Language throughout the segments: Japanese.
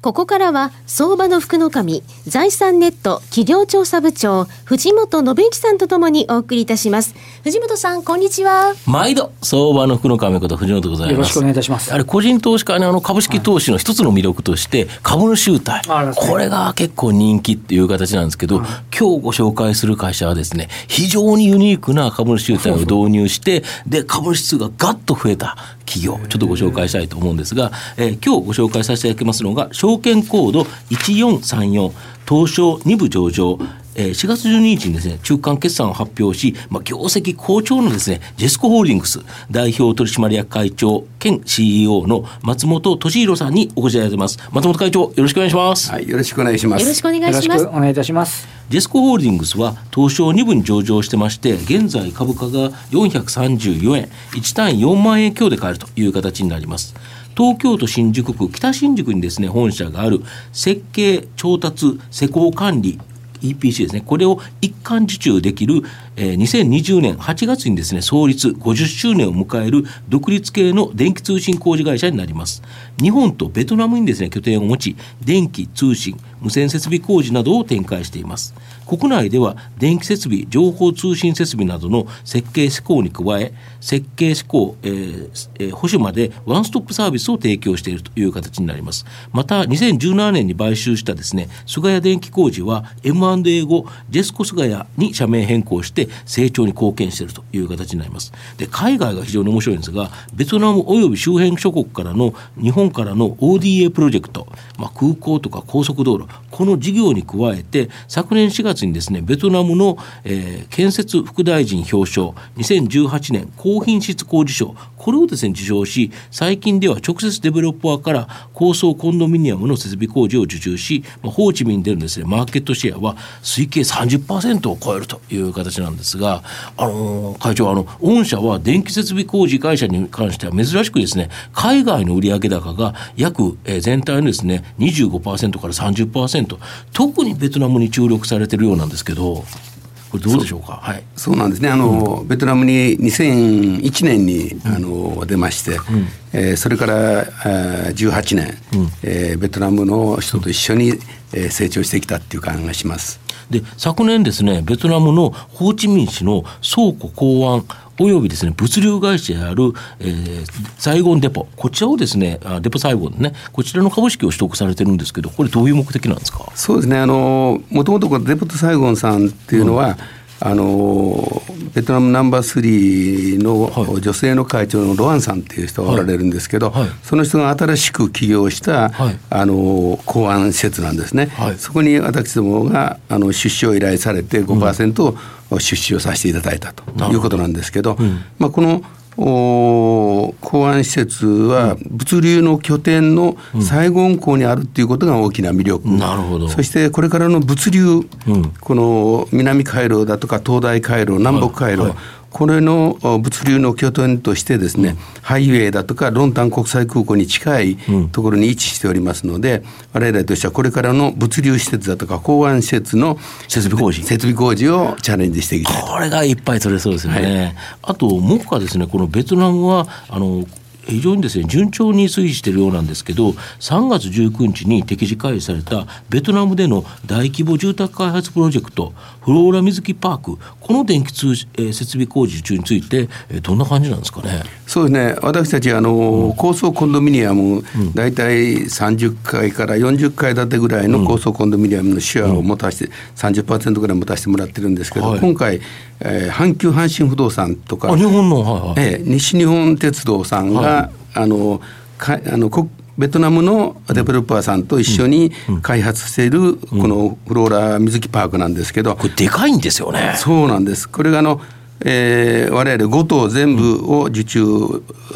ここからは相場の福の神財産ネット企業調査部長藤本信之さんとともにお送りいたします。藤本さんこんにちは。毎度相場の福の神こと藤本でございます。よろしくお願いいたします。あれ個人投資家にあの株式投資の一つの魅力として株主優待、はい、これが結構人気っていう形なんですけど、うん、今日ご紹介する会社はですね非常にユニークな株主優待を導入してで株主数がガッと増えた企業ちょっとご紹介したいと思うんですが、えー、今日ご紹介させていただきますのが証券コード1434東証2部上場。4月12日にですね、中間決算を発表し、まあ、業績好調のですね、ジェスコホールディングス代表取締役会長兼 CEO の松本俊弘さんにお越しいただいてます。松本会長、よろしくお願いします。はい、よろしくお願いします。よろしくお願いします。よろしくお願いいたします。ジェスコホールディングスは東証2部に上場してまして、現在株価が434円、1単位4万円強で買えるという形になります。東京都新宿区北新宿にですね本社がある設計調達施工管理 EPC ですね、これを一貫受注できる、えー、2020年8月にですね、創立50周年を迎える独立系の電気通信工事会社になります。日本とベトナムにですね、拠点を持ち、電気、通信、無線設備工事などを展開しています。国内では電気設備、情報通信設備などの設計施工に加え、設計施工、えーえー、保守までワンストップサービスを提供しているという形になります。また、2017年に買収したですね、菅谷電気工事は M&A 後、ジェスコ菅谷に社名変更して成長に貢献しているという形になります。で、海外が非常に面白いんですが、ベトナム及び周辺諸国からの日本からの ODA プロジェクト、まあ、空港とか高速道路、この事業に加えて、昨年4月にですね、ベトナムの、えー、建設副大臣表彰、2018年高品質工事賞、これをですね、受賞し、最近では直接デベロッパーから高層コンドミニアムの設備工事を受注し、まあ、ホーチミンでのですね、マーケットシェアは推計30%を超えるという形なんですが、あのー、会長、あの、御社は電気設備工事会社に関しては珍しくですね、海外の売上高が約、えー、全体のですね、25%から30%、特にベトナムに注力されているようなんですけど、これどうでしょうか？はい。そうなんですね。あの、うん、ベトナムに2001年に、あの出まして、うん、えー、それから18年、うん、えー、ベトナムの人と一緒に、えー、成長してきたっていう感がします。で昨年ですねベトナムのホーチミン市の倉庫港湾およびですね、物流会社である、えー、サイゴンデポ、こちらをですね、デポサイゴンね、こちらの株式を取得されてるんですけど、これどういう目的なんですか？そうですね、あの、もともとデポとサイゴンさんっていうのは、うんあのベトナムナンバースリーの女性の会長のロアンさんっていう人がおられるんですけど、はい。はい、その人が新しく起業した、はい、あの港湾施設なんですね、そこに私どもがあの出資を依頼されて5%出資をさせていただいたということなんですけど、うん、まあ、この港湾施設は物流の拠点の西郷港にあるっていうことが大きな魅力、なるほど。そしてこれからの物流、うん、この南回廊だとか東大回廊南北回廊、はい。はいこれの物流の拠点としてですね、うん、ハイウェイだとかロンタン国際空港に近いところに位置しておりますので、うん、我々としてはこれからの物流施設だとか港湾施設の設備工事。設備工事をチャレンジしていきたいこれがいっぱい取れそうですよね、はい、あと目下ですねこのベトナムはあの非常にですね順調に推移しているようなんですけど3月19日に適時開始されたベトナムでの大規模住宅開発プロジェクトフローラ水木パークこの電気通、えー、設備工事中について、えー、どんな感じなんですかね？そうですね。私たちあの、うん、高層コンドミニアム、大体30階から40階建てぐらいの高層コンドミニアムのシェアを持たせて、うん、30%ぐらい持たせてもらってるんですけど、はい、今回、えー、阪急阪神不動産とか日本の、はいはい、えー、西日本鉄道さんが、はい。あのかあのベトナムのデベロッパーさんと一緒に開発しているこのフローラ水木パークなんですけど、これでかいんですよね。そうなんです。これがあのえー、我々5棟全部を受注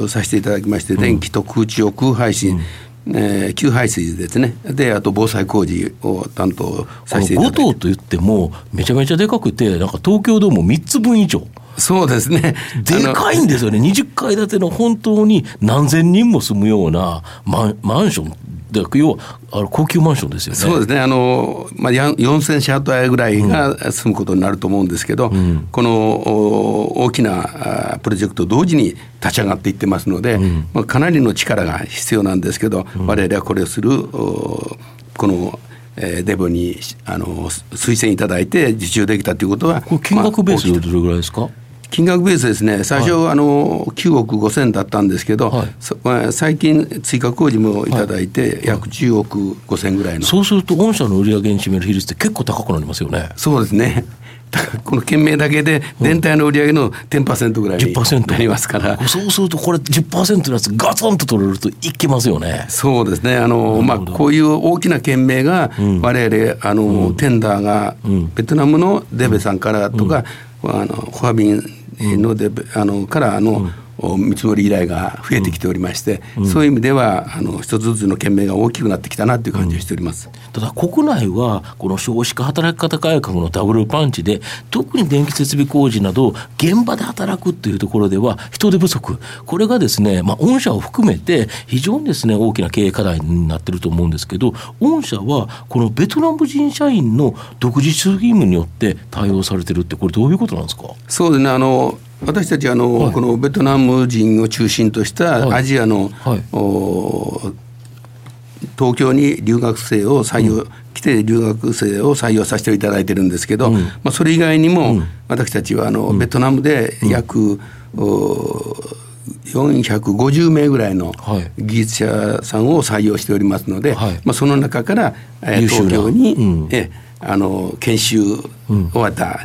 させていただきまして、電気と空調空配信、えー、給排水ですね。であと防災工事を担当させていただいて。5棟といってもめちゃめちゃでかくてなんか東京ドーム3つ分以上。そうですねでかいんですよね20階建ての本当に何千人も住むようなマンマンションで要はあの高級マンションですよね。そうですね。あのまあ4000シャートアぐらいが住むことになると思うんですけど、うん、この大きなプロジェクト同時に立ち上がっていってますので、うん、まあかなりの力が必要なんですけど、うん、我々はこれをするこの。えー、デブにあの推薦いただいて受注できたということは金額ベースでどれぐらいですか、まあ金額ベースですね、最初、はい、あの9億5千だったんですけど、はい、最近、追加工事もいただいて、約10億5千ぐらいの、そうすると、御社の売上に占める比率って結構高くなりますよね。そうですね。この県名だけで全体の売上の10%ぐらいになりますから、うん、そうするとこれ10%のやつガツンと取れるといきますよね。そうですね。あの、まあ、こういう大きな県名が我々あの、うん、テンダーがベトナムのデベさんからとか、うん、あのファビンので、あのからあの、見積もり依頼が増えてきておりまして、うん、そういう意味ではあの一つずつの県名が大きくなってきたなという感じがしております、うん、ただ国内はこの少子化働き方改革のダブルパンチで特に電気設備工事など現場で働くっていうところでは人手不足。これがですね、まあ、御社を含めて非常にですね大きな経営課題になってると思うんですけど御社はこのベトナム人社員の独自主義務によって対応されてるってこれどういうことなんですか？そうですね。あの私たちあの、はい、このベトナム人を中心としたアジアの、はい、東京に留学生を採用、うん、来て留学生を採用させていただいてるんですけど、うん、まあ、それ以外にも、うん、私たちはあの、ベトナムで約、450名ぐらいの技術者さんを採用しておりますので、はい、まあ、その中から、え東京に、えあの研修終わった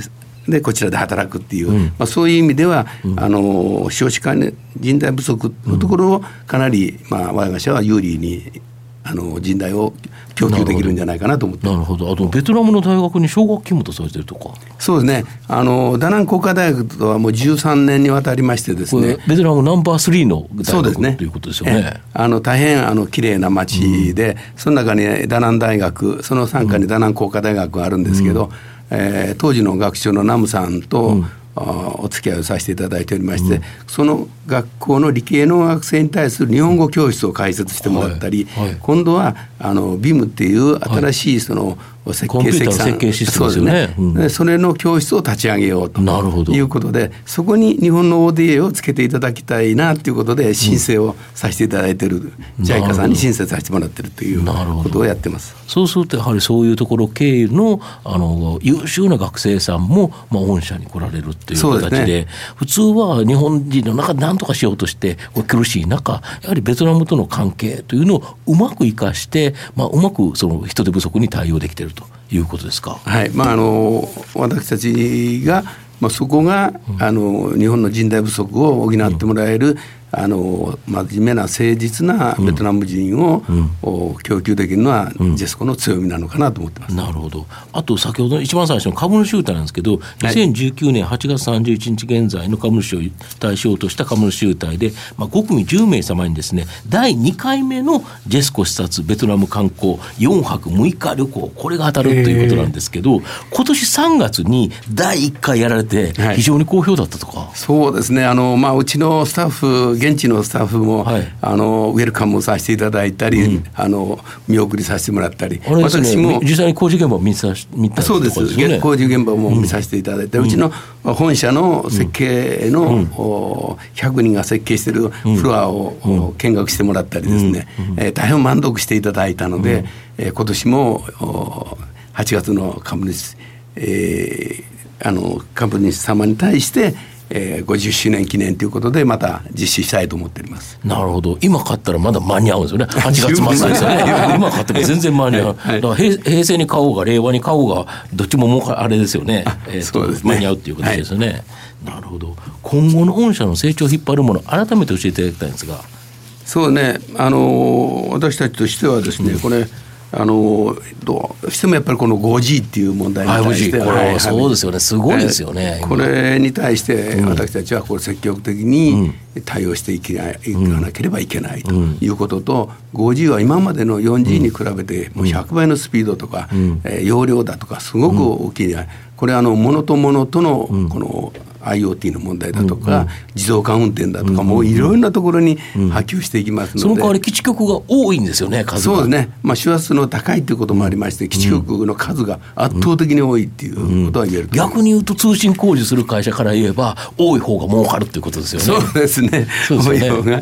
でこちらで働くっていう、うん、まあ、そういう意味では、うん、あの少子化人材不足のところをかなり、まあ、我が社は有利にあの人材を供給できるんじゃないかなと思って。なるほど。あとベトナムの大学に奨学金も出されてるとか。そうですね。あのダナン工科大学とはもう13年にわたりましてですね。ベトナムナンバー3の大学ね。ということですよね。あの大変あの綺麗な町で、うん、その中にダナン大学その傘下にダナン工科大学があるんですけど、うんえー、当時の学長のナムさんと、うん。お付き合いをさせていただいておりまして、うん、その学校の理系の学生に対する日本語教室を開設してもらったり、はい。はい、今度はあの BIM っていう新しい。その、設計設計システムですよね。そね、うん、それの教室を立ち上げようということで、そこに日本の ODA をつけていただきたいなということで申請をさせていただいてる、うん、JICA さんに申請させてもらってるということをやってます。そうするとやはりそういうところ経由のあの優秀な学生さんもまあ御社に来られるっていう形で、ね、普通は日本人の中で何とかしようとして苦しい中やはりベトナムとの関係というのをうまく生かして、まあ、うまくその人手不足に対応できているということですか？はいまあ、あの私たちがまあ、そこが、あの日本の人材不足を補ってもらえる、あの真面目な誠実なベトナム人を、うん、供給できるのは、ジェスコの強みなのかなと思ってます、なるほど。あと先ほど一番最初の株主優待なんですけど、2019年8月31日現在の株主を対象とした株主優待で、まあ、5組10名様にですね第2回目のジェスコ視察ベトナム観光4泊6日旅行これが当たるということなんですけど、今年3月に第1回やられて非常に好評だったとか、はい、そうですね。あの、まあ、うちのスタッフ現地のスタッフも、はい、あのウェルカムさせていただいたり、うん、あの見送りさせてもらったり、ね、私も実際に工事現場を見さ見たそうです、ね、工事現場も見させていただいて、うん、うちの本社の設計の、うん、100人が設計しているフロアを、見学してもらったりですね、うん、えー、大変満足していただいたので、うん、えー、今年も8月の株主、えー、あの株主様に対してえー、50周年記念ということでまた実施したいと思っております。なるほど。今買ったらまだ間に合うんですよね。8月末 ですよね。今買っても全然間に合う、はい、だから平平成に買おうが令和に買おうがどっちももうあれですよね,、えー、そうですね。間に合うっていうことですよね、はい、なるほど。今後の御社の成長を引っ張るもの改めて教えていただきたいんですが。そうね。あの私たちとしてはですね、うん、これあのどうしてもやっぱりこの 5G っていう問題に対して、こそうですよね。すごいですよね、これに対して私たちはこれ積極的に、うん、対応していかなければいけないということと、5G は今までの 4G に比べてもう100倍のスピードとか、え容量だとかすごく大きい、これあの物と物とのこの IoT の問題だとか、自動化運転だとか、もういろんなところに波及していきますので、その代わり基地局が多いんですよね、数そうですね、まあ、周波数の高いということもありまして、基地局の数が圧倒的に多いっていうことは言える、逆に言うと、通信工事する会社から言えば、多い方が儲かるっていうことですよね。そうですね、多い方が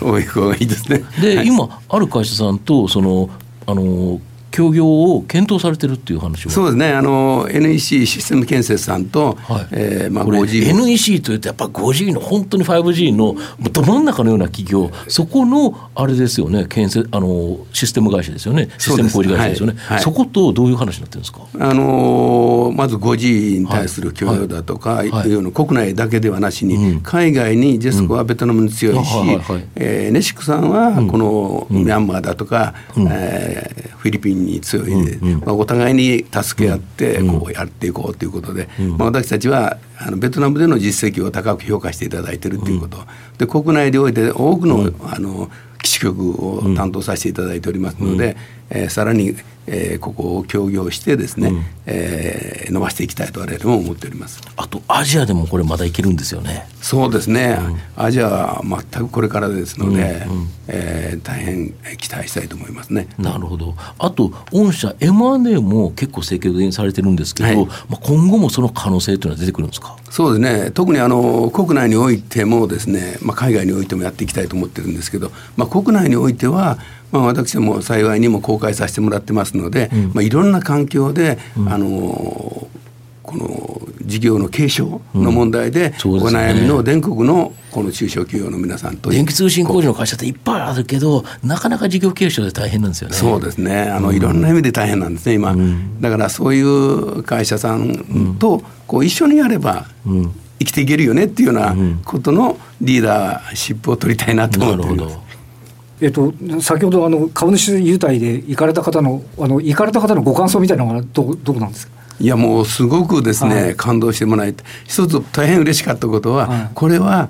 多い方がいいですね。で、はい、今、ある会社さんとそのあの協業を検討されてるっていう話そうですね。あの NEC システム建設さんと、はい。えーまあ、5G NEC というとやっぱ 5G の本当に 5G のど真ん中のような企業そこのあれですよね建設あのシステム会社ですよね。システム工事会社ですよね。そ,、はい、そことどういう話になってるんですか？あのまず 5G に対する協業だとか、はい。はい、いうの国内だけではなしに、うん、海外にジェスコはベトナムに強いし、うんえー、ネシックさんはこのミャンマーだとか、うん、えー、フィリピンに強い、うんうん、まあ、お互いに助け合ってこうやっていこうということで、うん、まあ、私たちはあのベトナムでの実績を高く評価していただいているということ、で国内において多くの,、あの基地局を担当させていただいておりますので、えー、さらにえー、ここを協業してですね、うん、えー、伸ばしていきたいと我々も思っております。あとアジアでもこれまだいけるんですよね。そうですね、うん、アジアは全くこれからですので、うんうん、えー、大変期待したいと思いますね。なるほど。あと御社 M&A も結構積極的にされてるんですけど、はい、まあ、今後もその可能性というのは出てくるんですか？そうですね。特にあの国内においてもですね、まあ、海外においてもやっていきたいと思ってるんですけど、まあ、国内においてはまあ、私も幸いにも公開させてもらってますので、うん、まあ、いろんな環境で、うん、あのこの事業の継承の問題で、うん、お悩みの全国のこの中小企業の皆さんと電気通信工事の会社っていっぱいあるけどなかなか事業継承で大変なんですよね。そうですね。あの、いろんな意味で大変なんですね今、だからそういう会社さんとこう一緒にやれば、生きていけるよねっていうようなことのリーダーシップを取りたいなと思っています。えっと、先ほどあの株主優待で行かれた方のあの行かれた方のご感想みたいなのがどどうなんですか？いやもうすごくですね、はい、感動してもらえて一つ大変嬉しかったことは、はい、これは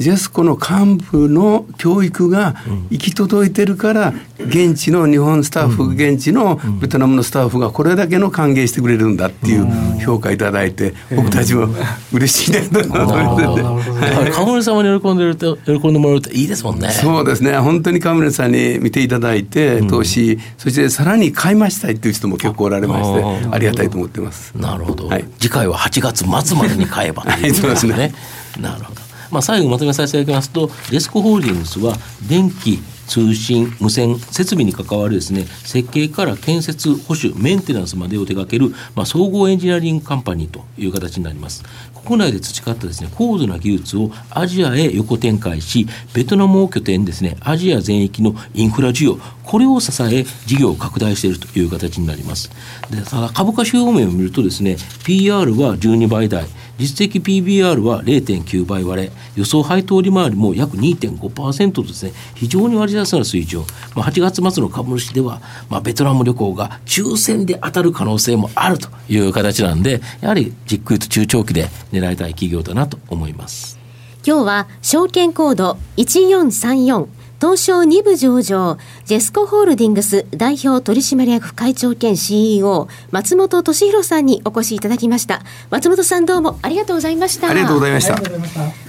ジェスコの幹部の教育が行き届いてるから現地の日本スタッフ現地のベトナムのスタッフがこれだけの歓迎してくれるんだっていう評価いただいて僕たちも嬉しいねと思ってカムレ様に喜んでると喜んでもらうといいですもんね。そうですね。本当にカムレさんに見ていただいて投資。そしてさらに買いましたいっていう人も結構おられましてありがたいと思ってます。なるほど、はい、次回は8月末までに買えばということですね。なるほどまあ、最後まとめさせていただきますとレスコホールディングスは電気通信無線設備に関わるですね設計から建設保守メンテナンスまでを手掛ける、まあ、総合エンジニアリングカンパニーという形になります。国内で培ったですね高度な技術をアジアへ横展開しベトナムを拠点ですねアジア全域のインフラ需要これを支え事業を拡大しているという形になりますでただ株価指標面を見るとですね PR は12倍台実績 PBR は0.9倍割れ、予想配当利回りも約2.5%とですね、非常に割安な水準。まあ、8月末の株主では、まあ、ベトナム旅行が抽選で当たる可能性もあるという形なんで、やはりじっくりと中長期で狙いたい企業だなと思います。今日は証券コード1434東証2部上場、ジェスコホールディングス代表取締役会長兼 CEO、松本俊弘さんにお越しいただきました。松本さんどうもありがとうございました。ありがとうございました。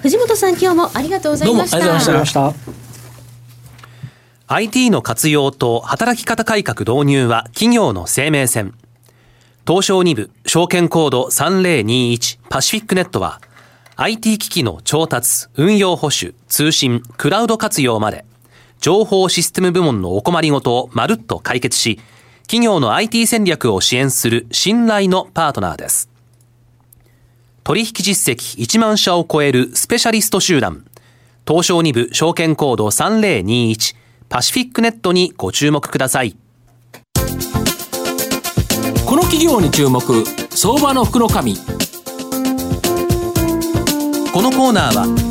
藤本さん今日もありがとうございました。どうもありがとうございました。IT の活用と働き方改革導入は企業の生命線。東証2部証券コード3021パシフィックネットは IT 機器の調達、運用保守、通信、クラウド活用まで情報システム部門のお困りごとをまるっと解決し、企業の IT 戦略を支援する信頼のパートナーです。取引実績1万社を超えるスペシャリスト集団、東証2部証券コード3021パシフィックネットにご注目ください。この企業に注目、相場の福の神。このコーナーは